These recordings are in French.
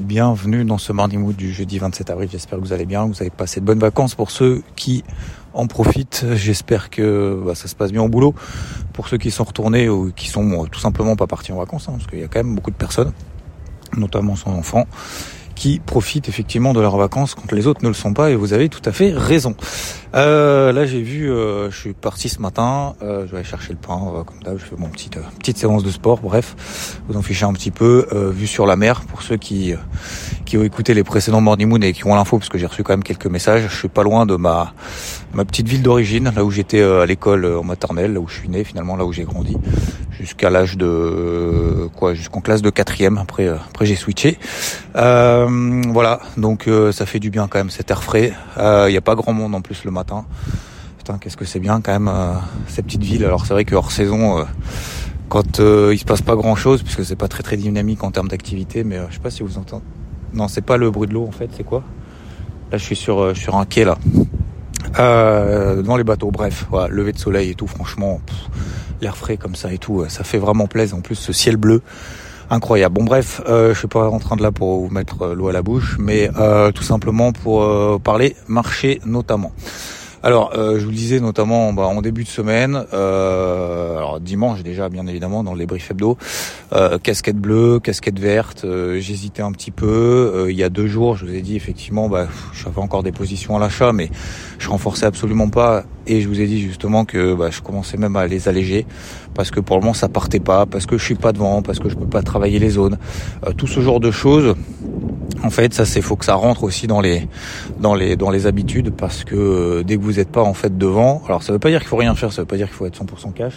bienvenue dans ce Morning Mood du jeudi 27 avril. J'espère que vous allez bien, vous avez passé de bonnes vacances. Pour ceux qui en profitent, j'espère que bah, ça se passe bien au boulot. Pour ceux qui sont retournés ou qui sont tout simplement pas partis en vacances, hein, parce qu'il y a quand même beaucoup de personnes, notamment son enfant, qui profitent effectivement de leurs vacances quand les autres ne le sont pas et vous avez tout à fait raison. Euh, là j'ai vu, euh, je suis parti ce matin, euh, je vais aller chercher le pain, euh, comme d'hab, je fais mon petite petite séance de sport, bref, vous en fichez un petit peu, vue sur la mer pour ceux qui qui ont écouté les précédents Morning Moon et qui ont l'info parce que j'ai reçu quand même quelques messages. Je suis pas loin de ma ma petite ville d'origine, là où j'étais à l'école en maternelle, là où je suis né finalement, là où j'ai grandi jusqu'à l'âge de quoi jusqu'en classe de quatrième après après j'ai switché. Euh, voilà donc ça fait du bien quand même cet air frais. Il n'y a pas grand monde en plus le matin putain qu'est-ce que c'est bien quand même ces petites villes. Alors c'est vrai que hors saison quand il se passe pas grand chose puisque c'est pas très très dynamique en termes d'activité mais je sais pas si vous entendez non c'est pas le bruit de l'eau en fait c'est quoi? Là je suis sur un quai là. Euh, dans les bateaux bref voilà, lever de soleil et tout franchement l'air frais comme ça et tout, ça fait vraiment plaisir. En plus, ce ciel bleu, incroyable. Bon bref, euh, je suis pas en train de là pour vous mettre l'eau à la bouche, mais euh, tout simplement pour euh, parler marché notamment. Alors, euh, je vous le disais notamment bah, en début de semaine, euh, alors dimanche déjà bien évidemment dans les briefs hebdo, euh, casquette bleue, casquette verte, j'hésitais un petit peu. il y a deux jours, je vous ai dit effectivement, bah, j'avais encore des positions à l'achat, mais je renforçais absolument pas. Et je vous ai dit justement que bah, je commençais même à les alléger parce que pour le moment ça partait pas, parce que je suis pas devant, parce que je peux pas travailler les zones, tout ce genre de choses. En fait, ça c'est faut que ça rentre aussi dans les dans les habitudes parce que dès que vous n'êtes pas en fait devant, alors ça veut pas dire qu'il faut rien faire, ça veut pas dire qu'il faut être 100% cash.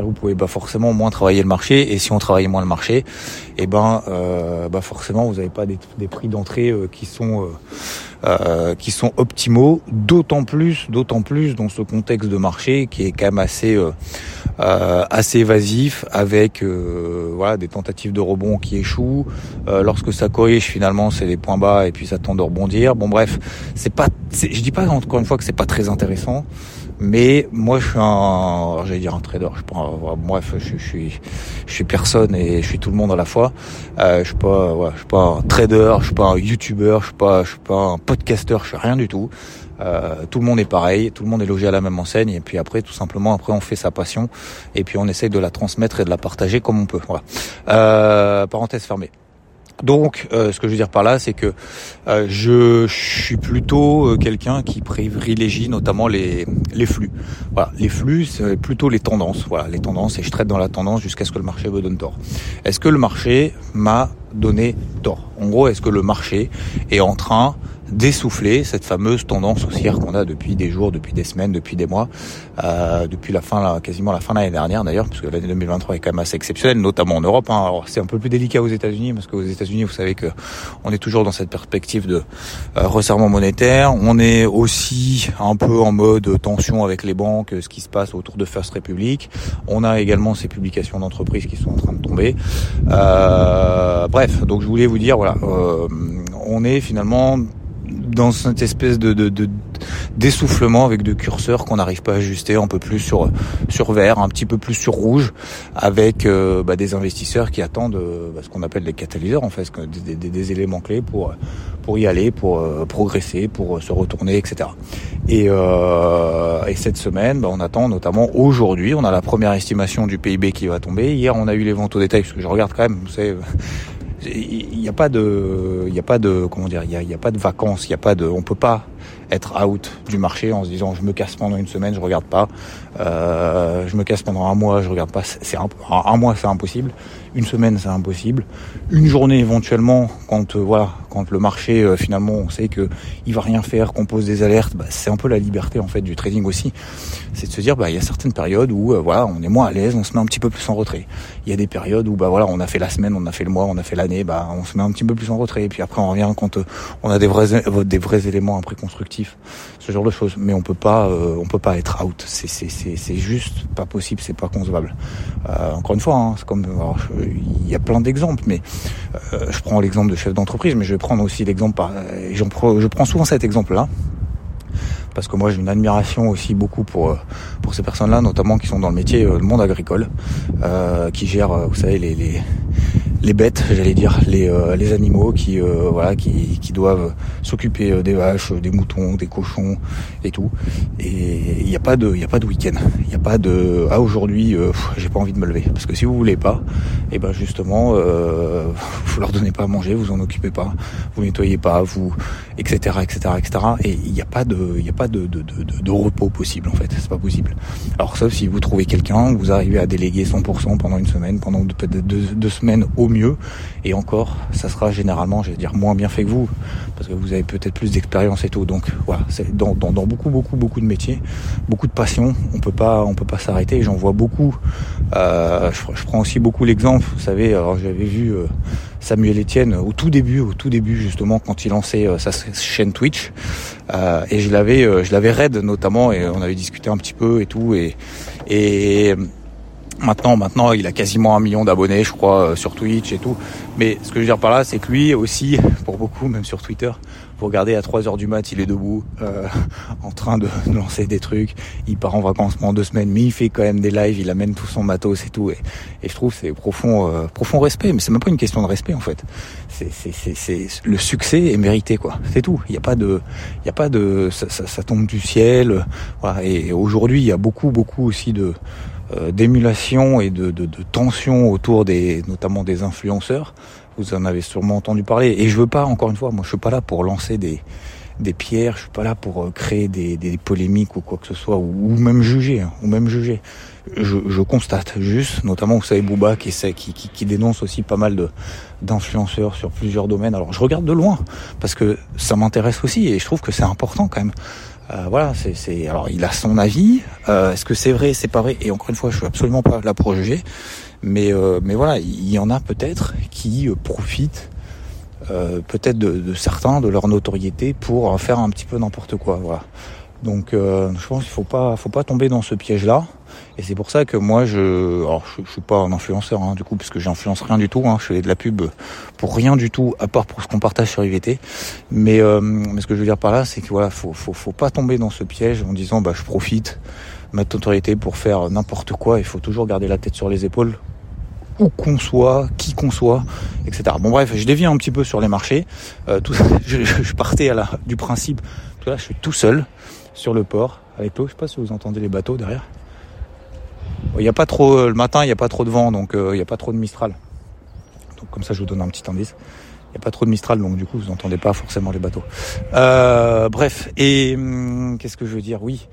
Vous pouvez pas forcément moins travailler le marché et si on travaille moins le marché, et eh ben euh, bah forcément vous n'avez pas des, prix d'entrée euh, qui sont euh, qui sont optimaux, d'autant plus, d'autant plus dans ce contexte de marché qui est quand même assez assez évasif, avec voilà des tentatives de rebond qui échouent. lorsque ça corrige, finalement, c'est des points bas et puis ça tend de rebondir. Bon, bref, c'est pas, je dis pas encore une fois que c'est pas très intéressant. Mais moi, je suis un, j'allais dire un trader. Je prends, je, suis, je suis personne et je suis tout le monde à la fois. Euh, je suis pas, je suis pas un trader, je suis pas un YouTuber, je suis pas, je suis pas un podcasteur, je suis rien du tout. Euh, tout le monde est pareil, tout le monde est logé à la même enseigne et puis après tout simplement après on fait sa passion et puis on essaye de la transmettre et de la partager comme on peut. Voilà. Euh, parenthèse fermée. Donc, euh, ce que je veux dire par là, c'est que euh, je, suis plutôt euh, quelqu'un qui privilégie notamment les, les flux. Voilà, les flux, c'est plutôt les tendances. Voilà, les tendances, et je traite dans la tendance jusqu'à ce que le marché me donne tort. Est-ce que le marché m'a donné tort? En gros, est-ce que le marché est en train d'essouffler cette fameuse tendance haussière qu'on a depuis des jours, depuis des semaines, depuis des mois, euh, depuis la fin, quasiment la fin de l'année dernière d'ailleurs, parce que l'année 2023 est quand même assez exceptionnelle, notamment en Europe. Hein. Alors c'est un peu plus délicat aux États-Unis, parce qu'aux États-Unis, vous savez que on est toujours dans cette perspective de euh, resserrement monétaire. On est aussi un peu en mode tension avec les banques, ce qui se passe autour de First Republic. On a également ces publications d'entreprises qui sont en train de tomber. Euh, bref, donc je voulais vous dire, voilà, euh, on est finalement dans cette espèce de, de, d'essoufflement avec de curseurs qu'on n'arrive pas à ajuster un peu plus sur sur vert, un petit peu plus sur rouge, avec euh, bah, des investisseurs qui attendent euh, bah, ce qu'on appelle les catalyseurs en fait, des, éléments clés pour pour y aller, pour euh, progresser, pour se retourner, etc. Et, et cette semaine, bah, on attend notamment aujourd'hui, on a la première estimation du PIB qui va tomber. Hier, on a eu les ventes au détail, parce que je regarde quand même, vous savez il n'y a pas de, il y a pas de, comment dire, il y a, pas de vacances, il y a pas de, on peut pas être out du marché en se disant je me casse pendant une semaine, je regarde pas, euh, je me casse pendant un mois, je regarde pas, c'est un, un mois c'est impossible, une semaine c'est impossible, une journée éventuellement quand euh, voilà, quand le marché euh, finalement on sait que il va rien faire, qu'on pose des alertes, bah, c'est un peu la liberté en fait du trading aussi, c'est de se dire bah il y a certaines périodes où euh, voilà on est moins à l'aise, on se met un petit peu plus en retrait, il y a des périodes où bah voilà on a fait la semaine, on a fait le mois, on a fait l'année, bah on se met un petit peu plus en retrait. Et puis après on revient quand on a des vrais des vrais éléments après constructifs ce genre de choses. Mais on peut pas, euh, on peut pas être out. C'est c'est c'est juste pas possible, c'est pas concevable. Euh, encore une fois, hein, c'est comme il y a plein d'exemples, mais euh, je prends l'exemple de chef d'entreprise, mais je vais prendre aussi l'exemple. je prends souvent cet exemple-là parce que moi j'ai une admiration aussi beaucoup pour pour ces personnes-là, notamment qui sont dans le métier, le monde agricole, qui gèrent, vous savez, les les bêtes, j'allais dire, les, euh, les animaux qui, euh, voilà, qui, qui doivent s'occuper euh, des vaches, des moutons, des cochons et tout. Et il n'y a pas de, il a pas de week-end. Il n'y a pas de, ah aujourd'hui, j'ai pas envie de me lever. Parce que si vous voulez pas, et eh ben justement, euh, vous leur donnez pas à manger, vous en occupez pas, vous nettoyez pas, vous, etc., etc., etc. Et il n'y a pas de, il a pas de, de, de, repos possible en fait. C'est pas possible. Alors sauf si vous trouvez quelqu'un, vous arrivez à déléguer 100% pendant une semaine, pendant peut-être deux, deux semaines au mieux. Et encore, ça sera généralement, je vais dire, moins bien fait que vous, parce que vous avez peut-être plus d'expérience et tout. Donc voilà, c'est dans, beaucoup, beaucoup, beaucoup de métiers, beaucoup de passion. On peut pas, on peut pas s'arrêter. J'en vois beaucoup. Euh, je, prends aussi beaucoup l'exemple. Vous savez, alors j'avais vu euh, Samuel Etienne au tout début, au tout début justement quand il lançait euh, sa chaîne Twitch, et je l'avais, je l'avais raid notamment, et on avait discuté un petit peu et tout, et Maintenant, maintenant, il a quasiment un million d'abonnés, je crois, euh, sur Twitch et tout. Mais ce que je veux dire par là, c'est que lui aussi, pour beaucoup, même sur Twitter, vous regardez à 3 heures du mat, il est debout, euh, en train de lancer des trucs. Il part en vacances pendant deux semaines, mais il fait quand même des lives, il amène tout son matos et tout. Et, je trouve c'est profond, euh, profond respect. Mais c'est même pas une question de respect en fait. C'est, c'est, c'est, c'est le succès est mérité quoi. C'est tout. Il n'y a pas de, il y a pas de, ça, ça, ça tombe du ciel. Voilà. Et aujourd'hui, il y a beaucoup, beaucoup aussi de d'émulation et de, de, de, tension autour des, notamment des influenceurs. Vous en avez sûrement entendu parler. Et je veux pas, encore une fois, moi je suis pas là pour lancer des, des pierres, je suis pas là pour euh, créer des, des polémiques ou quoi que ce soit, ou, même juger, hein, ou même juger. Je, je, constate juste, notamment vous savez Booba qui, qui, qui, qui dénonce aussi pas mal de d'influenceurs sur plusieurs domaines. Alors je regarde de loin parce que ça m'intéresse aussi et je trouve que c'est important quand même euh, voilà, c'est, alors il a son avis. Euh, est-ce que c'est vrai, c'est pas vrai? Et encore une fois, je suis absolument pas là pour juger, mais euh, mais voilà, il y en a peut-être qui profitent peut-être de, de, certains de leur notoriété pour faire un petit peu n'importe quoi. Voilà. Donc je pense qu'il faut pas faut pas tomber dans ce piège là. Et c'est pour ça que moi, je, alors je, suis pas un influenceur hein, du coup, parce que j'influence rien du tout. Hein, je fais de la pub pour rien du tout, à part pour ce qu'on partage sur IVT. Mais, euh, mais ce que je veux dire par là, c'est que voilà, faut, faut, faut pas tomber dans ce piège en disant, bah, je profite ma autorité pour faire n'importe quoi. Il faut toujours garder la tête sur les épaules où qu'on soit, qui qu'on soit, etc. Bon bref, je dévie un petit peu sur les marchés. Euh, tout, je, je, partais à la, du principe, là, je suis tout seul sur le port avec l'eau. Je sais pas si vous entendez les bateaux derrière. Il n'y a pas trop le matin, il n'y a pas trop de vent, donc euh, il n'y a pas trop de Mistral. Donc comme ça, je vous donne un petit indice. Il n'y a pas trop de Mistral, donc du coup, vous n'entendez pas forcément les bateaux. Euh, bref, et hum, qu'est-ce que je veux dire? Oui.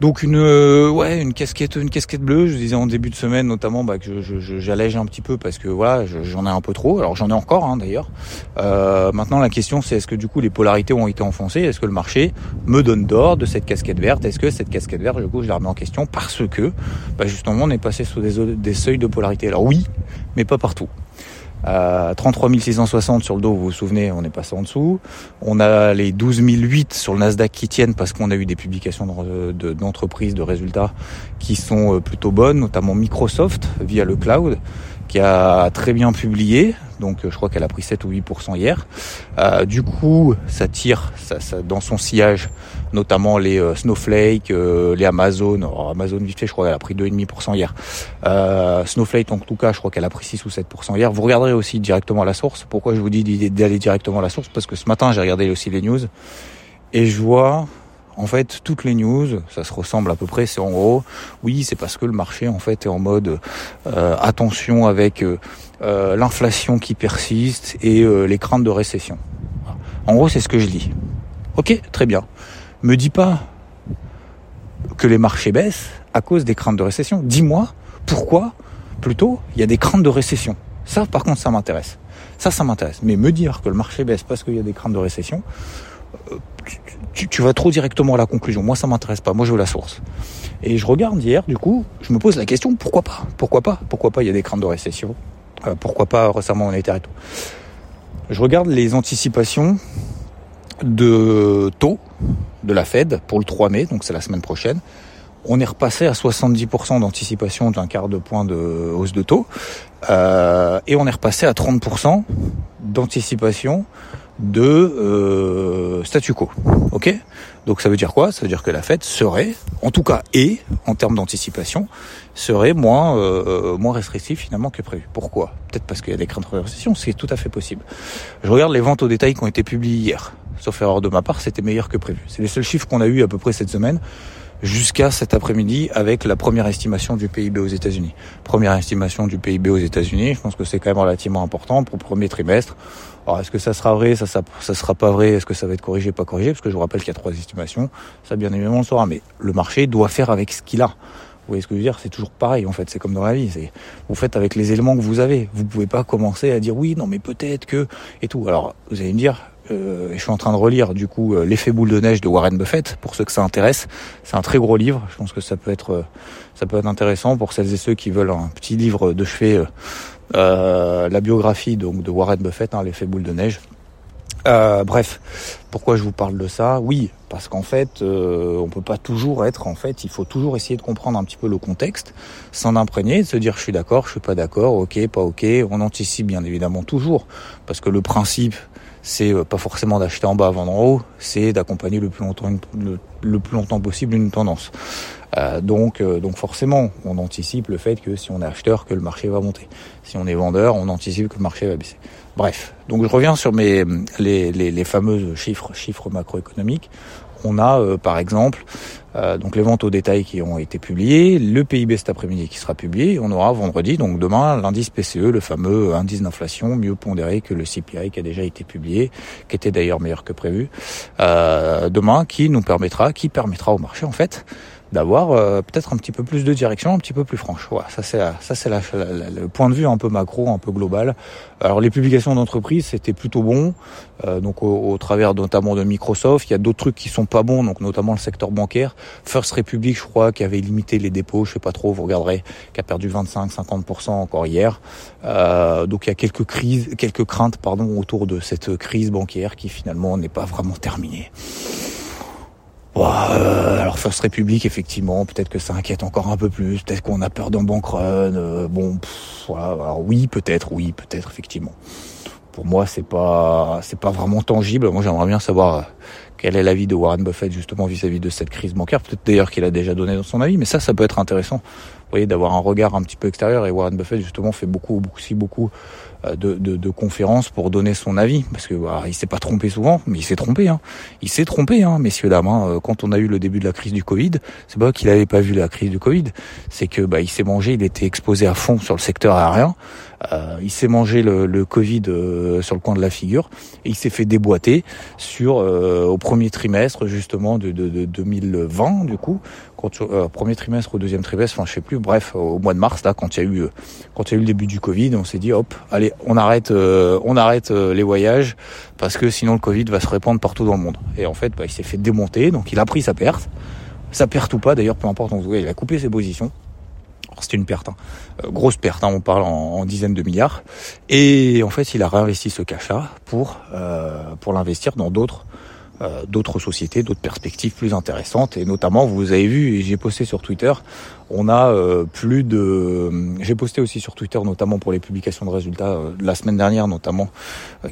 Donc une euh, ouais une casquette une casquette bleue. Je disais en début de semaine notamment bah, que j'allège un petit peu parce que voilà j'en ai un peu trop. Alors j'en ai encore hein, d'ailleurs. Euh, maintenant la question c'est est-ce que du coup les polarités ont été enfoncées? Est-ce que le marché me donne d'or de cette casquette verte? Est-ce que cette casquette verte du coup je la remets en question parce que bah, justement on est passé sous des, des seuils de polarité? Alors oui, mais pas partout. À 33 660 sur le dos, vous vous souvenez, on est passé en dessous. On a les 12 008 sur le Nasdaq qui tiennent parce qu'on a eu des publications d'entreprises, de, résultats qui sont euh, plutôt bonnes, notamment Microsoft via le cloud, qui a très bien publié. Donc euh, je crois qu'elle a pris 7 ou 8% hier. Euh, du coup, ça tire ça, ça, dans son sillage notamment les euh, Snowflake, euh, les Amazon. Amazon vite fait, je crois qu'elle a pris 2,5% hier. Euh, Snowflake, en tout cas, je crois qu'elle a pris 6 ou 7% hier. Vous regarderez aussi directement la source. Pourquoi je vous dis d'aller directement à la source? Parce que ce matin, j'ai regardé aussi les news et je vois en fait, toutes les news, ça se ressemble à peu près. C'est en gros, oui, c'est parce que le marché en fait est en mode euh, attention avec euh, l'inflation qui persiste et euh, les craintes de récession. En gros, c'est ce que je lis. Ok, très bien. Me dis pas que les marchés baissent à cause des craintes de récession. Dis-moi pourquoi, plutôt, il y a des craintes de récession. Ça, par contre, ça m'intéresse. Ça, ça m'intéresse. Mais me dire que le marché baisse parce qu'il y a des craintes de récession, tu, vas trop directement à la conclusion. Moi, ça m'intéresse pas. Moi, je veux la source. Et je regarde hier, du coup, je me pose la question pourquoi pas? Pourquoi pas? Pourquoi pas? Il y a des craintes de récession. Euh, pourquoi pas récemment monétaire et tout. Je regarde les anticipations de taux de la Fed pour le 3 mai, donc c'est la semaine prochaine. On est repassé à 70% d'anticipation d'un quart de point de hausse de taux. Euh, et on est repassé à 30% d'anticipation de euh, statu quo. Ok? Donc ça veut dire quoi? Ça veut dire que la fête serait, en tout cas, et en termes d'anticipation, serait moins euh, moins restrictive finalement que prévu. Pourquoi? Peut-être parce qu'il y a des craintes de récession, c'est tout à fait possible. Je regarde les ventes au détail qui ont été publiées hier. Sauf erreur de ma part, c'était meilleur que prévu. C'est les seuls chiffres qu'on a eu à peu près cette semaine jusqu'à cet après-midi avec la première estimation du PIB aux États-Unis. Première estimation du PIB aux États-Unis, je pense que c'est quand même relativement important pour le premier trimestre. Alors est-ce que ça sera vrai, ça, sera pas vrai, est-ce que ça va être corrigé, pas corrigé? Parce que je vous rappelle qu'il y a trois estimations, ça bien évidemment on le saura, mais le marché doit faire avec ce qu'il a. Vous voyez ce que je veux dire? C'est toujours pareil en fait, c'est comme dans la vie. Vous faites avec les éléments que vous avez. Vous pouvez pas commencer à dire oui, non mais peut-être que et tout. Alors vous allez me dire, euh, je suis en train de relire du coup euh, l'effet boule de neige de Warren Buffett pour ceux que ça intéresse. C'est un très gros livre. Je pense que ça peut être euh, ça peut être intéressant pour celles et ceux qui veulent un petit livre de chevet. La biographie donc de Warren Buffett, hein, l'effet boule de neige. bref, pourquoi je vous parle de ça? Oui, parce qu'en fait, euh, on peut pas toujours être. En fait, il faut toujours essayer de comprendre un petit peu le contexte, s'en imprégner, de se dire je suis d'accord, je suis pas d'accord, ok, pas ok. On anticipe bien évidemment toujours, parce que le principe c'est euh, pas forcément d'acheter en bas, vendre en haut, c'est d'accompagner le plus longtemps le, plus longtemps possible une tendance. Euh, donc, euh, donc forcément, on anticipe le fait que si on est acheteur, que le marché va monter. Si on est vendeur, on anticipe que le marché va baisser. Bref, donc je reviens sur mes les, les, les fameux chiffres chiffres macroéconomiques on a euh, par exemple euh, donc les ventes au détail qui ont été publiées, le PIB cet après-midi qui sera publié, on aura vendredi, donc demain, l'indice PCE, le fameux indice d'inflation mieux pondéré que le CPI qui a déjà été publié, qui était d'ailleurs meilleur que prévu, euh, demain, qui nous permettra, qui permettra au marché en fait d'avoir euh, peut-être un petit peu plus de direction, un petit peu plus franche. Voilà, ça c'est ça c'est le point de vue un peu macro, un peu global. Alors les publications d'entreprise c'était plutôt bon, euh, donc au, travers notamment de Microsoft. Il y a d'autres trucs qui sont pas bons, donc notamment le secteur bancaire. First Republic, je crois, qui avait limité les dépôts, je sais pas trop, vous regarderez, qui a perdu 25-50% encore hier. Euh, donc il y a quelques crises, quelques craintes pardon autour de cette crise bancaire qui finalement n'est pas vraiment terminée. Euh, alors First Republic, effectivement, peut-être que ça inquiète encore un peu plus, peut-être qu'on a peur d'un bank run. Bon, voilà. Alors oui, peut-être, oui, peut-être, effectivement. Pour moi, c'est pas, c'est pas vraiment tangible. Moi, j'aimerais bien savoir euh, quel est l'avis de Warren Buffett justement vis-à-vis de cette crise bancaire. Peut-être d'ailleurs qu'il a déjà donné dans son avis, mais ça, ça peut être intéressant. Vous voyez, d'avoir un regard un petit peu extérieur. Et Warren Buffett justement fait beaucoup, beaucoup, si beaucoup euh, de, de, de, conférences pour donner son avis, parce que bah, il s'est pas trompé souvent, mais il s'est trompé. Hein. Il s'est trompé, hein, messieurs dames. Hein. Euh, quand on a eu le début de la crise du Covid, c'est pas qu'il avait pas vu la crise du Covid, c'est que bah, il s'est mangé, il était exposé à fond sur le secteur aérien. Euh, il s'est mangé le, le Covid euh, sur le coin de la figure et il s'est fait déboîter sur au premier trimestre justement de, de, de 2020 du coup, quand, premier trimestre au deuxième trimestre, enfin je sais plus, bref au mois de mars là quand il y a eu quand il y a eu le début du Covid, on s'est dit hop allez on arrête, euh, on arrête euh, les voyages parce que sinon le Covid va se répandre partout dans le monde. Et en fait, bah, il s'est fait démonter, donc il a pris sa perte, sa perte ou pas d'ailleurs, peu importe. En tout cas, il a coupé ses positions. C'était une perte, hein. euh, grosse perte, hein, on parle en, dizaines de milliards. Et en fait, il a réinvesti ce cash-là pour pour l'investir dans d'autres euh, d'autres sociétés, d'autres perspectives plus intéressantes. Et notamment, vous avez vu, j'ai posté sur Twitter, on a euh, plus de... J'ai posté aussi sur Twitter, notamment pour les publications de résultats, euh, la semaine dernière notamment,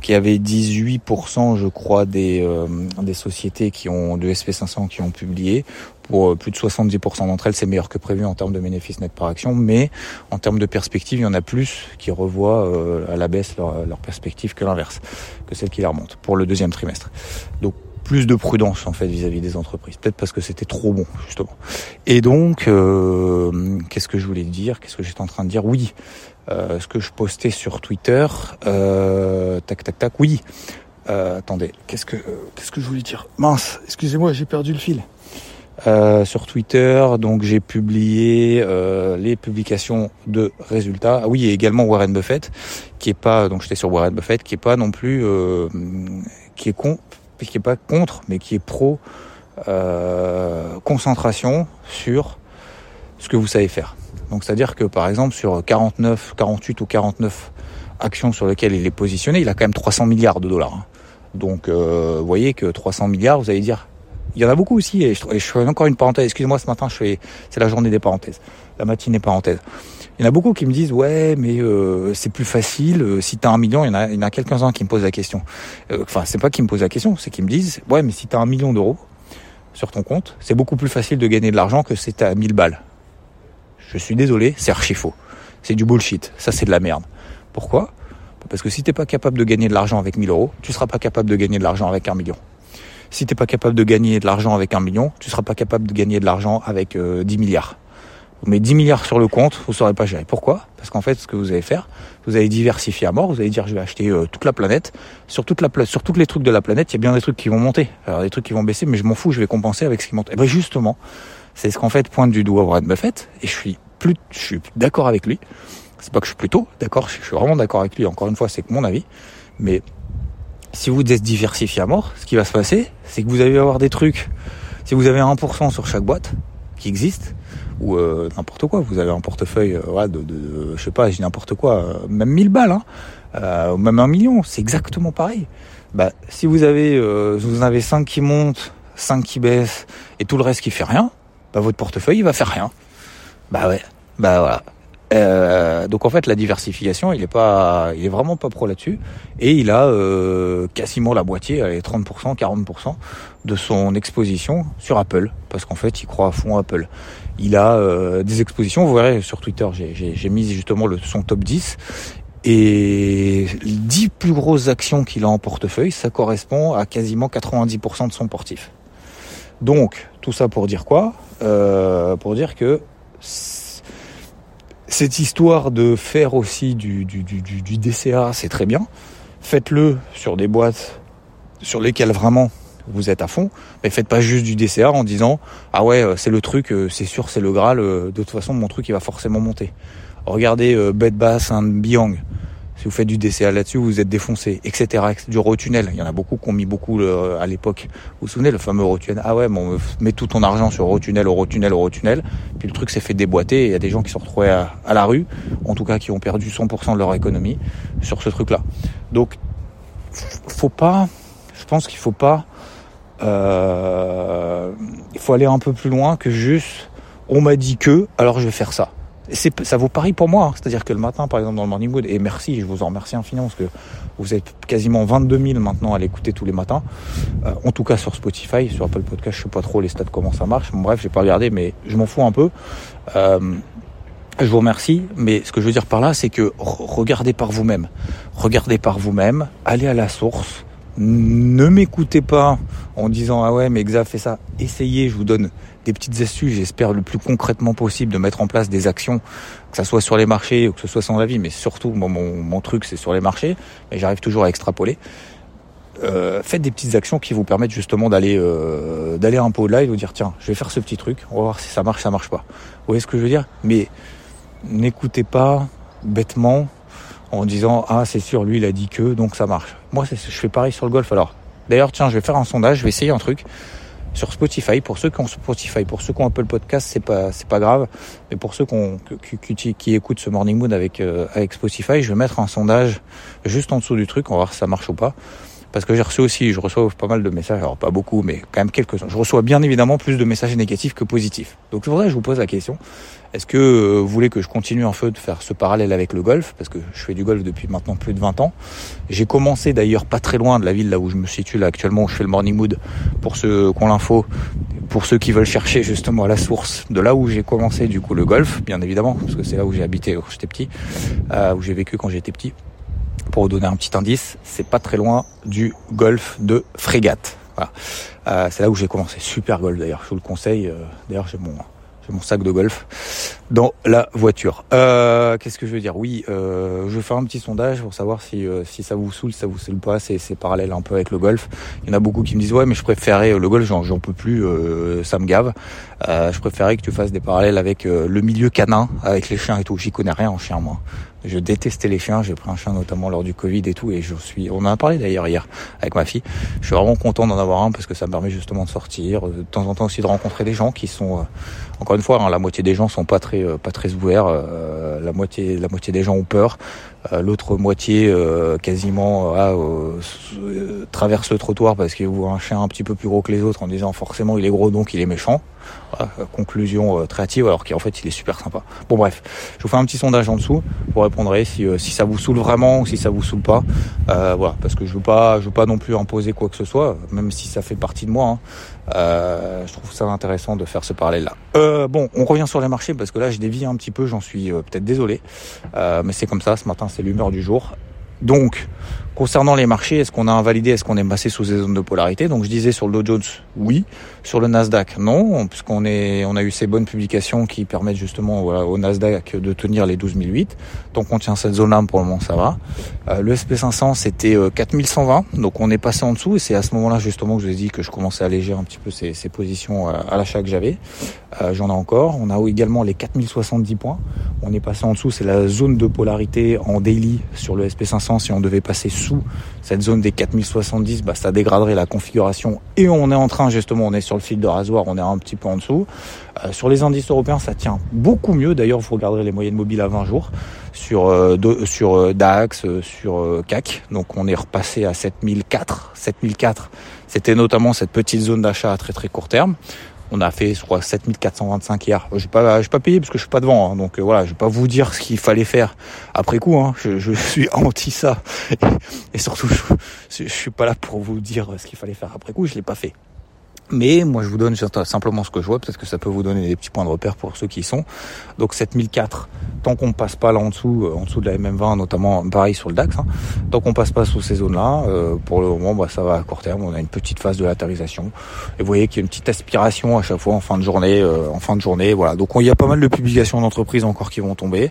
qui avait 18%, je crois, des, des sociétés qui ont de SP500 qui ont publié. Pour plus de 70% d'entre elles, c'est meilleur que prévu en termes de bénéfices net par action, mais en termes de perspective, il y en a plus qui revoient à la baisse leur, leur perspective que l'inverse, que celle qui les remonte pour le deuxième trimestre. Donc plus de prudence en fait vis-à-vis des entreprises. Peut-être parce que c'était trop bon justement. Et donc, euh, qu'est-ce que je voulais dire? Qu'est-ce que j'étais en train de dire? Oui, euh, ce que je postais sur Twitter. Euh, tac, tac, tac. Oui. Euh, attendez, qu'est-ce que qu'est-ce que je voulais dire? Mince, excusez-moi, j'ai perdu le fil. Euh, sur Twitter, donc j'ai publié euh, les publications de résultats. Ah oui, et également Warren Buffett, qui est pas donc j'étais sur Warren Buffett, qui est pas non plus euh, qui est con, qui est pas contre, mais qui est pro euh, concentration sur ce que vous savez faire. Donc c'est-à-dire que par exemple sur 49, 48 ou 49 actions sur lesquelles il est positionné, il a quand même 300 milliards de dollars. Hein. Donc euh, vous voyez que 300 milliards, vous allez dire, il y en a beaucoup aussi. Et je, fais encore une parenthèse. Excusez-moi, ce matin, c'est la journée des parenthèses, la matinée parenthèse. Il y en a beaucoup qui me disent ouais mais euh, c'est plus facile euh, si t'as un million. Il y en a, il y en a quelques-uns qui me posent la question. Euh, enfin c'est pas qui me posent la question, c'est qu'ils me disent ouais mais si t'as un million d'euros sur ton compte, c'est beaucoup plus facile de gagner de l'argent que si t'as 1000 balles. Je suis désolé, c'est archi faux. C'est du bullshit. Ça c'est de la merde. Pourquoi? Parce que si t'es pas capable de gagner de l'argent avec 1000 euros, tu seras pas capable de gagner de l'argent avec un million. Si t'es pas capable de gagner de l'argent avec un million, tu seras pas capable de gagner de l'argent avec 10 milliards. Vous mettez 10 milliards sur le compte, vous ne saurez pas gérer. Pourquoi? Parce qu'en fait, ce que vous allez faire, vous allez diversifier à mort, vous allez dire je vais acheter euh, toute la planète. Sur toute tous les trucs de la planète, il y a bien des trucs qui vont monter, alors des trucs qui vont baisser, mais je m'en fous, je vais compenser avec ce qui monte. Et bien justement, c'est ce qu'en fait pointe du doigt Warren Buffett, et je suis plus, je suis d'accord avec lui. C'est pas que je suis plutôt d'accord, je suis vraiment d'accord avec lui. Encore une fois, c'est que mon avis, mais si vous êtes diversifié à mort, ce qui va se passer, c'est que vous allez avoir des trucs. Si vous avez 1% sur chaque boîte qui existe, ou euh, n'importe quoi. Vous avez un portefeuille, euh, de, de, je sais pas, j'ai n'importe quoi, euh, même 1000 balles, hein, euh, même un million, c'est exactement pareil. Bah, si vous avez, vous en avez 5 qui montent, 5 qui baissent et tout le reste qui fait rien, bah votre portefeuille il va faire rien. Bah ouais, bah voilà. Euh, donc en fait la diversification il est pas il est vraiment pas pro là-dessus. Et il a euh, quasiment la moitié 30% 40% de son exposition sur Apple. Parce qu'en fait il croit à fond Apple. Il a euh, des expositions. Vous verrez sur Twitter j'ai mis justement le, son top 10 et les 10 plus grosses actions qu'il a en portefeuille ça correspond à quasiment 90% de son portif. Donc tout ça pour dire quoi? Pour dire que cette histoire de faire aussi du, DCA, c'est très bien. Faites-le sur des boîtes sur lesquelles vraiment vous êtes à fond, mais faites pas juste du DCA en disant ah ouais euh, c'est le truc, euh, c'est sûr c'est le Graal, euh, de toute façon mon truc il va forcément monter. Regardez Bed Bass and Beyond, si vous faites du DCA là-dessus, vous êtes défoncé, etc. Du Eurotunnel, il y en a beaucoup qui ont mis beaucoup à l'époque. Vous vous souvenez le fameux Eurotunnel Ah ouais, bon, mets tout ton argent sur Eurotunnel, Eurotunnel, Eurotunnel. Puis le truc s'est fait déboîter. Et il y a des gens qui sont retrouvés à, à, la rue, en tout cas qui ont perdu 100% de leur économie sur ce truc-là. Donc, faut pas. Je pense qu'il faut pas. Euh, il faut aller un peu plus loin que juste. On m'a dit que, alors je vais faire ça ça vaut pareil pour moi. C'est-à-dire que le matin, par exemple, dans le Morning Wood, et merci, je vous en remercie infiniment, parce que vous êtes quasiment 22 000 maintenant à l'écouter tous les matins. Euh, en tout cas sur Spotify, sur Apple Podcast, je sais pas trop les stats comment ça marche. Bon, bref, j'ai pas regardé, mais je m'en fous un peu. Euh, je vous remercie, mais ce que je veux dire par là, c'est que regardez par vous-même. Regardez par vous-même, allez à la source. Ne m'écoutez pas en disant ah ouais mais Xa fait ça. Essayez, je vous donne des petites astuces, j'espère le plus concrètement possible de mettre en place des actions, que ce soit sur les marchés ou que ce soit sans la vie, mais surtout mon, mon, truc c'est sur les marchés, mais j'arrive toujours à extrapoler. Euh, faites des petites actions qui vous permettent justement d'aller euh, d'aller un peu au-delà et de vous dire tiens je vais faire ce petit truc on va voir si ça marche ça marche pas. Vous voyez ce que je veux dire? Mais n'écoutez pas bêtement en disant ah c'est sûr lui il a dit que donc ça marche. Moi je fais pareil sur le golf. Alors d'ailleurs tiens je vais faire un sondage je vais essayer un truc sur Spotify. Pour ceux qui ont Spotify, pour ceux qui ont Apple Podcast, c'est pas c'est pas grave. Mais pour ceux qui, ont, qui, écoutent ce Morning Mood avec euh, avec Spotify, je vais mettre un sondage juste en dessous du truc. On va voir si ça marche ou pas. Parce que j'ai reçu aussi, je reçois pas mal de messages, alors pas beaucoup, mais quand même quelques-uns. Je reçois bien évidemment plus de messages négatifs que positifs. Donc c'est pour ça que je vous pose la question. Est-ce que euh, vous voulez que je continue un peu de faire ce parallèle avec le golf? Parce que je fais du golf depuis maintenant plus de 20 ans. J'ai commencé d'ailleurs pas très loin de la ville là où je me situe là actuellement, où je fais le morning mood, pour ceux qui ont l'info, pour ceux qui veulent chercher justement la source de là où j'ai commencé du coup le golf, bien évidemment, parce que c'est là où j'ai habité quand j'étais petit, euh, où j'ai vécu quand j'étais petit. Pour vous donner un petit indice, c'est pas très loin du golf de Frégate. Voilà. Euh, c'est là où j'ai commencé. Super golf d'ailleurs, je vous le conseille. Euh, d'ailleurs, j'ai mon mon sac de golf dans la voiture. Euh, Qu'est-ce que je veux dire? Oui, euh, je vais faire un petit sondage pour savoir si, euh, si ça vous saoule, ça vous saoule pas. C'est parallèle un peu avec le golf. Il y en a beaucoup qui me disent ouais, mais je préférais le golf, j'en peux plus, euh, ça me gave. Euh, je préférais que tu fasses des parallèles avec le milieu canin, avec les chiens et tout. J'y connais rien en chien moi. Je détestais les chiens. J'ai pris un chien notamment lors du Covid et tout, et je suis. On en a parlé d'ailleurs hier avec ma fille. Je suis vraiment content d'en avoir un parce que ça me permet justement de sortir, de temps en temps aussi de rencontrer des gens qui sont. Encore une fois, hein, la moitié des gens sont pas très pas très ouverts. la moitié la moitié des gens ont peur. l'autre moitié quasiment traverse le trottoir parce qu'il voit un chien un petit peu plus gros que les autres en disant forcément il est gros donc il est méchant. Conclusion très hâtive alors qu'en fait il est super sympa. Bon bref, je vous fais un petit sondage en dessous, vous répondrez si, si ça vous saoule vraiment ou si ça vous saoule pas. voilà, parce que je veux pas je veux pas non plus imposer quoi que ce soit, même si ça fait partie de moi. Hein. Euh, je trouve ça intéressant de faire ce parallèle-là. Euh, bon, on revient sur les marchés parce que là, je dévie un petit peu, j'en suis euh, peut-être désolé, euh, mais c'est comme ça. Ce matin, c'est l'humeur du jour. Donc, concernant les marchés, est-ce qu'on a invalidé, est-ce qu'on est passé sous des zones de polarité? Donc, je disais sur le Dow Jones, oui. Sur le Nasdaq, non, puisqu'on est, on a eu ces bonnes publications qui permettent justement au Nasdaq de tenir les 12008. Donc, on tient cette zone-là pour le moment, ça va. Euh, le SP500, c'était 4120, euh, donc on est passé en dessous et c'est à ce moment-là justement que je vous ai dit que je commençais à alléger un petit peu ces, ces positions euh, à l'achat que j'avais. J'en ai encore. On a également les 4070 points. On est passé en dessous, c'est la zone de polarité en daily sur le SP500. Si on devait passer sous cette zone des 4070, bah, ça dégraderait la configuration et on est en train justement, on est sur le fil de rasoir, on est un petit peu en dessous. Euh, sur les indices européens, ça tient beaucoup mieux. D'ailleurs, vous regarderez les moyennes mobiles à 20 jours sur euh, euh, DAX, sur CAC. Donc on est repassé à 7004. 7004, c'était notamment cette petite zone d'achat à très très court terme. On a fait, je crois, 7425 hier. Je n'ai pas, pas payé parce que je suis pas devant. Hein. donc voilà, je vais pas vous dire ce qu'il fallait faire après coup. Hein. Je, je, suis anti ça. Et, surtout, je, je, suis pas là pour vous dire ce qu'il fallait faire après coup. Je l'ai pas fait. Mais moi, je vous donne simplement ce que je vois. Peut-être que ça peut vous donner des petits points de repère pour ceux qui y sont. Donc 7004, tant qu'on passe pas là en dessous, euh, en dessous de la MM20, notamment pareil sur le DAX, hein, tant qu'on passe pas sous ces zones-là, euh, pour le moment, bah, ça va à court terme. On a une petite phase de latérisation. Et vous voyez qu'il y a une petite aspiration à chaque fois en fin de journée. Euh, en fin de journée, voilà. Donc il y a pas mal de publications d'entreprises encore qui vont tomber.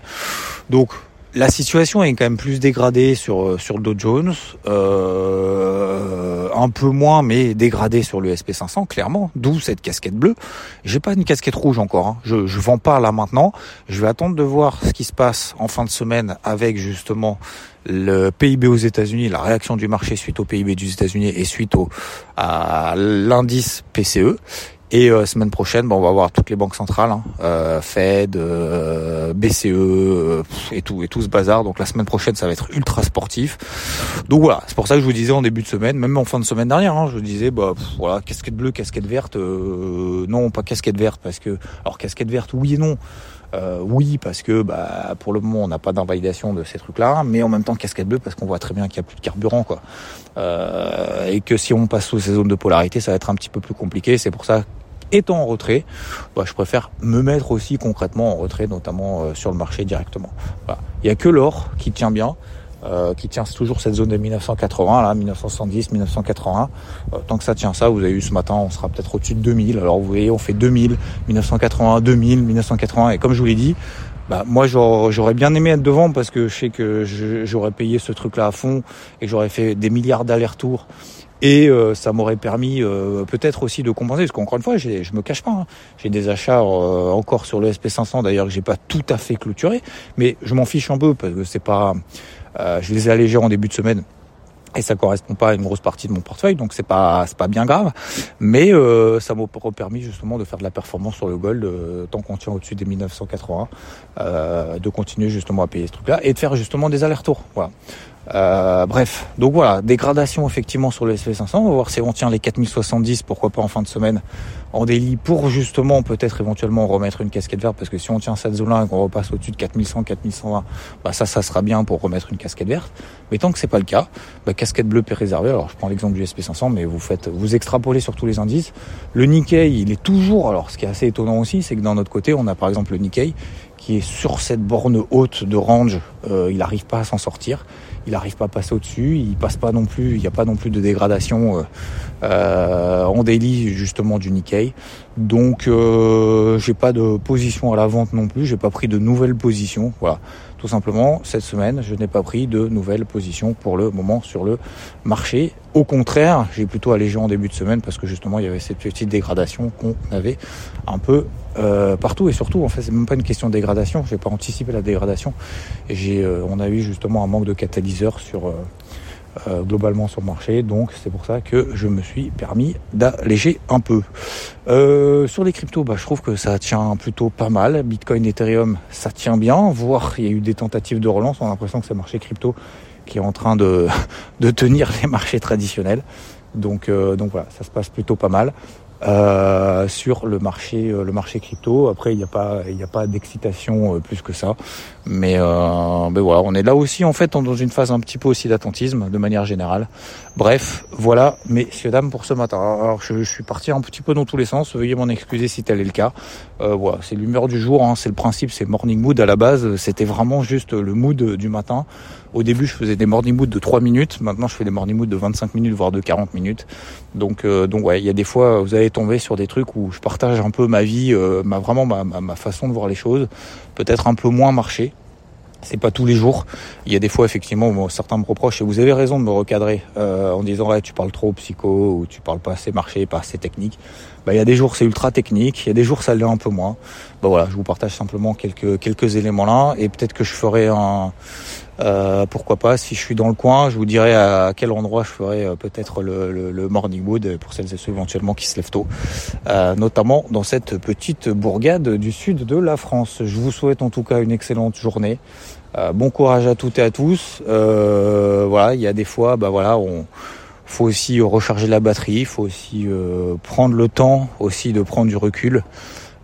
Donc la situation est quand même plus dégradée sur euh, sur Dow Jones, euh, un peu moins, mais dégradée sur le SP500 clairement. D'où cette casquette bleue. J'ai pas une casquette rouge encore. Hein. Je je vends pas là maintenant. Je vais attendre de voir ce qui se passe en fin de semaine avec justement le PIB aux États-Unis, la réaction du marché suite au PIB des États-Unis et suite au à l'indice PCE. Et euh, semaine prochaine, on va voir toutes les banques centrales, hein, euh, Fed, euh, BCE et tout et tout ce bazar. Donc la semaine prochaine, ça va être ultra sportif. Donc voilà, c'est pour ça que je vous disais en début de semaine, même en fin de semaine dernière, hein, je vous disais bah voilà, casquette bleue, casquette verte, non pas casquette verte parce que alors casquette verte, oui et non. Euh, oui, parce que bah, pour le moment, on n'a pas d'invalidation de ces trucs-là, mais en même temps casquette bleue parce qu'on voit très bien qu'il n'y a plus de carburant, quoi. Euh, et que si on passe sous ces zones de polarité, ça va être un petit peu plus compliqué. C'est pour ça étant en retrait, bah, je préfère me mettre aussi concrètement en retrait, notamment euh, sur le marché directement. Il n'y a que l'or qui tient bien. Euh, qui tient toujours cette zone de 1980, là, 1970, 1981. Euh, tant que ça tient ça, vous avez vu ce matin, on sera peut-être au-dessus de 2000. Alors vous voyez, on fait 2000, 1980, 2000, 1980. Et comme je vous l'ai dit, bah, moi j'aurais bien aimé être devant parce que je sais que j'aurais payé ce truc-là à fond et j'aurais fait des milliards d'allers-retours et euh, ça m'aurait permis peut-être aussi de compenser, parce qu'encore une fois, je me cache pas, hein. j'ai des achats encore sur le SP500 d'ailleurs que j'ai pas tout à fait clôturé, mais je m'en fiche un peu parce que c'est pas, euh, je les ai allégés en début de semaine et ça correspond pas à une grosse partie de mon portefeuille, donc c'est pas c'est pas bien grave, mais euh, ça m'a permis justement de faire de la performance sur le gold euh, tant qu'on tient au-dessus des 1980, euh, de continuer justement à payer ce truc-là et de faire justement des allers-retours. Voilà. Euh, bref, donc voilà, dégradation effectivement sur le SP500. On va voir si on tient les 4070, pourquoi pas en fin de semaine en délit pour justement peut-être éventuellement remettre une casquette verte parce que si on tient cette zone-là et qu'on repasse au-dessus de 4100, 4120, bah ça, ça sera bien pour remettre une casquette verte. Mais tant que c'est pas le cas, bah casquette bleue réservée. Alors je prends l'exemple du SP500, mais vous faites, vous extrapolez sur tous les indices. Le Nikkei, il est toujours. Alors ce qui est assez étonnant aussi, c'est que d'un autre côté, on a par exemple le Nikkei qui est sur cette borne haute de range. Euh, il n'arrive pas à s'en sortir il n'arrive pas à passer au-dessus, il passe pas non plus, il n'y a pas non plus de dégradation euh, euh, en daily justement du Nikkei. Donc euh, j'ai pas de position à la vente non plus, j'ai pas pris de nouvelles positions. Voilà. Tout simplement, cette semaine, je n'ai pas pris de nouvelles positions pour le moment sur le marché. Au contraire, j'ai plutôt allégé en début de semaine parce que justement, il y avait cette petite dégradation qu'on avait un peu euh, partout et surtout, en fait, c'est même pas une question de dégradation. J'ai pas anticipé la dégradation. J'ai, euh, on a eu justement un manque de catalyseur sur euh, globalement sur le marché. Donc c'est pour ça que je me suis permis d'alléger un peu. Euh, sur les cryptos, bah, je trouve que ça tient plutôt pas mal. Bitcoin, Ethereum, ça tient bien. Voire il y a eu des tentatives de relance. On a l'impression que c'est le marché crypto qui est en train de, de tenir les marchés traditionnels. Donc, euh, donc voilà, ça se passe plutôt pas mal. Euh, sur le marché euh, le marché crypto. Après, il n'y a pas il a pas d'excitation euh, plus que ça. Mais, euh, voilà, on est là aussi en fait dans une phase un petit peu aussi d'attentisme de manière générale. Bref, voilà, messieurs dames pour ce matin. Alors je, suis parti un petit peu dans tous les sens. Veuillez m'en excuser si tel est le cas. voilà, c'est l'humeur du jour. Hein, c'est le principe, c'est morning mood à la base. C'était vraiment juste le mood du matin. Au début, je faisais des morning moods de 3 minutes. Maintenant, je fais des morning moods de 25 minutes, voire de 40 minutes. Donc, euh, donc ouais, il y a des fois, vous allez tomber sur des trucs où je partage un peu ma vie, euh, ma, vraiment ma, ma, façon de voir les choses. Peut-être un peu moins marché. C'est pas tous les jours. Il y a des fois, effectivement, certains me reprochent, et vous avez raison de me recadrer euh, en disant, ouais, tu parles trop psycho, ou tu parles pas assez marché, pas assez technique. Bah, il y a des jours, c'est ultra technique. Il y a des jours, ça l'est un peu moins. Bah voilà, je vous partage simplement quelques, quelques éléments là, et peut-être que je ferai un, euh, pourquoi pas, si je suis dans le coin, je vous dirai à quel endroit je ferai euh, peut-être le, le, le, morning wood pour celles et ceux éventuellement qui se lèvent tôt, euh, notamment dans cette petite bourgade du sud de la France. Je vous souhaite en tout cas une excellente journée. Euh, bon courage à toutes et à tous. Voilà, il y a des fois, bah voilà, on faut aussi recharger la batterie, faut aussi prendre le temps aussi de prendre du recul.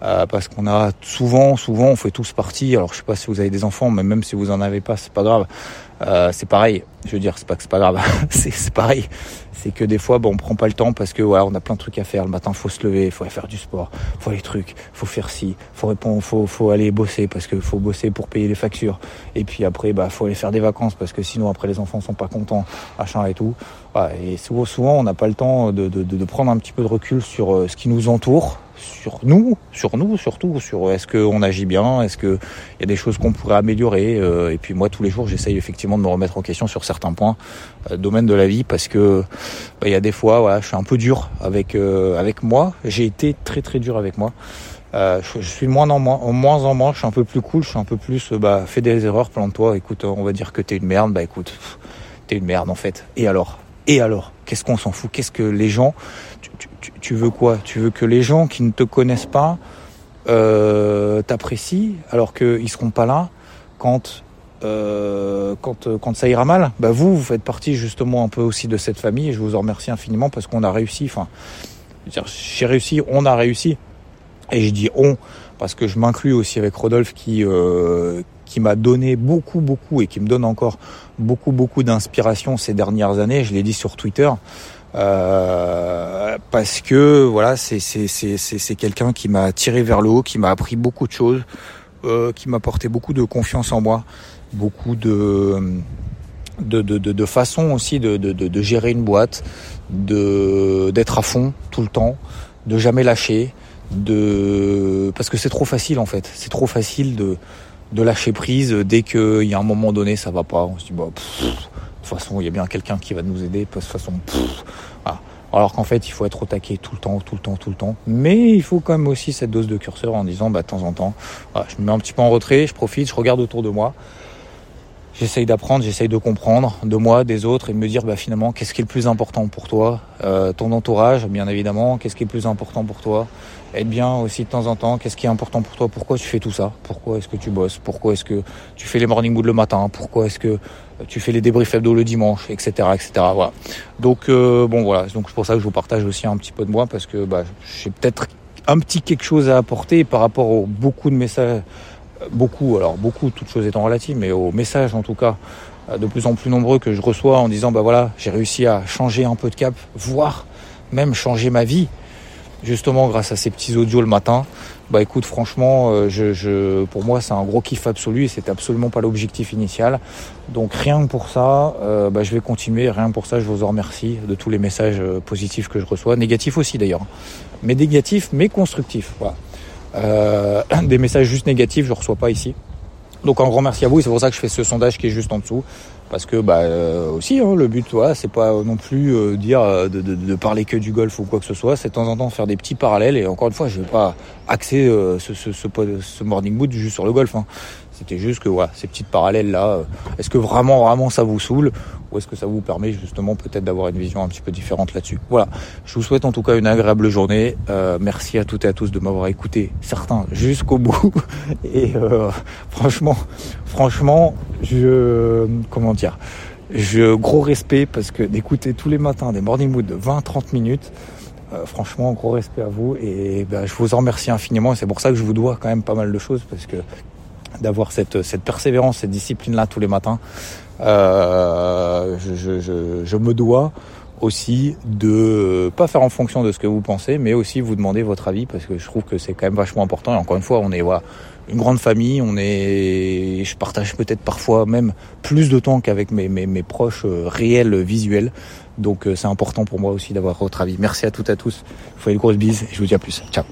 Euh, parce qu'on a souvent, souvent, on fait tous partie. Alors je sais pas si vous avez des enfants, mais même si vous en avez pas, c'est pas grave. Euh, c'est pareil. Je veux dire, c'est pas que c'est pas grave. c'est pareil. C'est que des fois, bon, on prend pas le temps parce que voilà, on a plein de trucs à faire. Le matin, faut se lever, faut aller faire du sport, faut aller trucs, faut faire ci, faut répondre, faut, faut aller bosser parce que faut bosser pour payer les factures. Et puis après, bah, faut aller faire des vacances parce que sinon après les enfants sont pas contents, machin et tout. Voilà, et souvent, souvent, on n'a pas le temps de, de, de, prendre un petit peu de recul sur euh, ce qui nous entoure sur nous, sur nous surtout, sur est-ce qu'on agit bien, est-ce qu'il y a des choses qu'on pourrait améliorer. Euh, et puis moi, tous les jours, j'essaye effectivement de me remettre en question sur certains points, euh, domaine de la vie, parce que bah, il y a des fois, voilà, je suis un peu dur avec euh, avec moi. J'ai été très très dur avec moi. Euh, je, suis moins en moins, moins en moins, je suis un peu plus cool, je suis un peu plus, bah, fais des erreurs, plante-toi, écoute, on va dire que t'es une merde, bah écoute, t'es une merde en fait. Et alors? Et alors Qu'est-ce qu'on s'en fout? Qu'est-ce que les gens tu, tu, veux quoi? Tu veux que les gens qui ne te connaissent pas euh, t'apprécient alors qu'ils seront pas là quand euh, quand, quand ça ira mal, bah vous, vous faites partie justement un peu aussi de cette famille et je vous en remercie infiniment parce qu'on a réussi. Enfin, j'ai réussi, on a réussi. Et je dis on parce que je m'inclus aussi avec Rodolphe qui euh, qui m'a donné beaucoup beaucoup et qui me donne encore beaucoup beaucoup d'inspiration ces dernières années. Je l'ai dit sur Twitter. Euh, parce que voilà, c'est quelqu'un qui m'a tiré vers le haut, qui m'a appris beaucoup de choses, euh, qui m'a apporté beaucoup de confiance en moi, beaucoup de de, de, de, de aussi de, de, de, gérer une boîte, d'être à fond tout le temps, de jamais lâcher, de parce que c'est trop facile en fait, c'est trop facile de de lâcher prise dès qu'il y a un moment donné ça va pas. On se dit bah de toute façon, il y a bien quelqu'un qui va nous aider. De toute façon, voilà. Alors qu'en fait, il faut être au taquet tout le temps, tout le temps, tout le temps. Mais il faut quand même aussi cette dose de curseur en disant, bah, de temps en temps, voilà, je me mets un petit peu en retrait, je profite, je regarde autour de moi. J'essaye d'apprendre, j'essaye de comprendre de moi, des autres et de me dire bah, finalement qu'est-ce qui est le plus important pour toi, euh, ton entourage bien évidemment, qu'est-ce qui est le plus important pour toi, être bien aussi de temps en temps, qu'est-ce qui est important pour toi, pourquoi tu fais tout ça, pourquoi est-ce que tu bosses, pourquoi est-ce que tu fais les morning moods le matin, pourquoi est-ce que tu fais les débriefs hebdo le dimanche, etc. etc. Voilà. Donc euh, bon voilà, donc c'est pour ça que je vous partage aussi un petit peu de moi parce que bah, j'ai peut-être un petit quelque chose à apporter par rapport aux beaucoup de messages beaucoup, alors beaucoup, toutes choses étant relatives, mais aux messages en tout cas, euh, de plus en plus nombreux que je reçois en disant bah voilà, j'ai réussi à changer un peu de cap, voire même changer ma vie, justement grâce à ces petits audios le matin. Bah écoute, franchement, euh, je, pour moi, c'est un gros kiff absolu et c'était absolument pas l'objectif initial. Donc rien que pour ça, euh, bah, je vais continuer. Rien que pour ça, je vous en remercie de tous les messages positifs que je reçois, négatifs aussi d'ailleurs, mais négatifs mais constructifs. Voilà. Euh, des messages juste négatifs, je reçois pas ici. Donc un grand merci à vous et c'est pour ça que je fais ce sondage qui est juste en dessous. Parce que bah euh, aussi hein, le but c'est pas non plus euh, dire euh, de, parler que du golf ou quoi que ce soit, c'est de temps en temps faire des petits parallèles et encore une fois je vais pas axer ce, ce, ce, ce, morning mood juste sur le golf. Hein. C'était juste que voilà, ces petites parallèles là, est-ce que vraiment vraiment ça vous saoule ou est-ce que ça vous permet justement peut-être d'avoir une vision un petit peu différente là-dessus? Voilà, je vous souhaite en tout cas une agréable journée. Euh, merci à toutes et à tous de m'avoir écouté, certains jusqu'au bout. Et euh, franchement, franchement, je comment dire, je gros respect parce que d'écouter tous les matins des morning mood de 20-30 minutes. Euh, franchement, gros respect à vous et ben, je vous en remercie infiniment. C'est pour ça que je vous dois quand même pas mal de choses parce que d'avoir cette, cette persévérance, cette discipline-là tous les matins, euh, je, je, je, me dois aussi de pas faire en fonction de ce que vous pensez, mais aussi vous demander votre avis parce que je trouve que c'est quand même vachement important. Et encore une fois, on est voilà, une grande famille, on est, je partage peut-être parfois même plus de temps qu'avec mes, mes, mes proches euh, réels visuels. Donc euh, c'est important pour moi aussi d'avoir votre avis. Merci à toutes et à tous. Vous faites une grosse bise et je vous dis à plus. Ciao.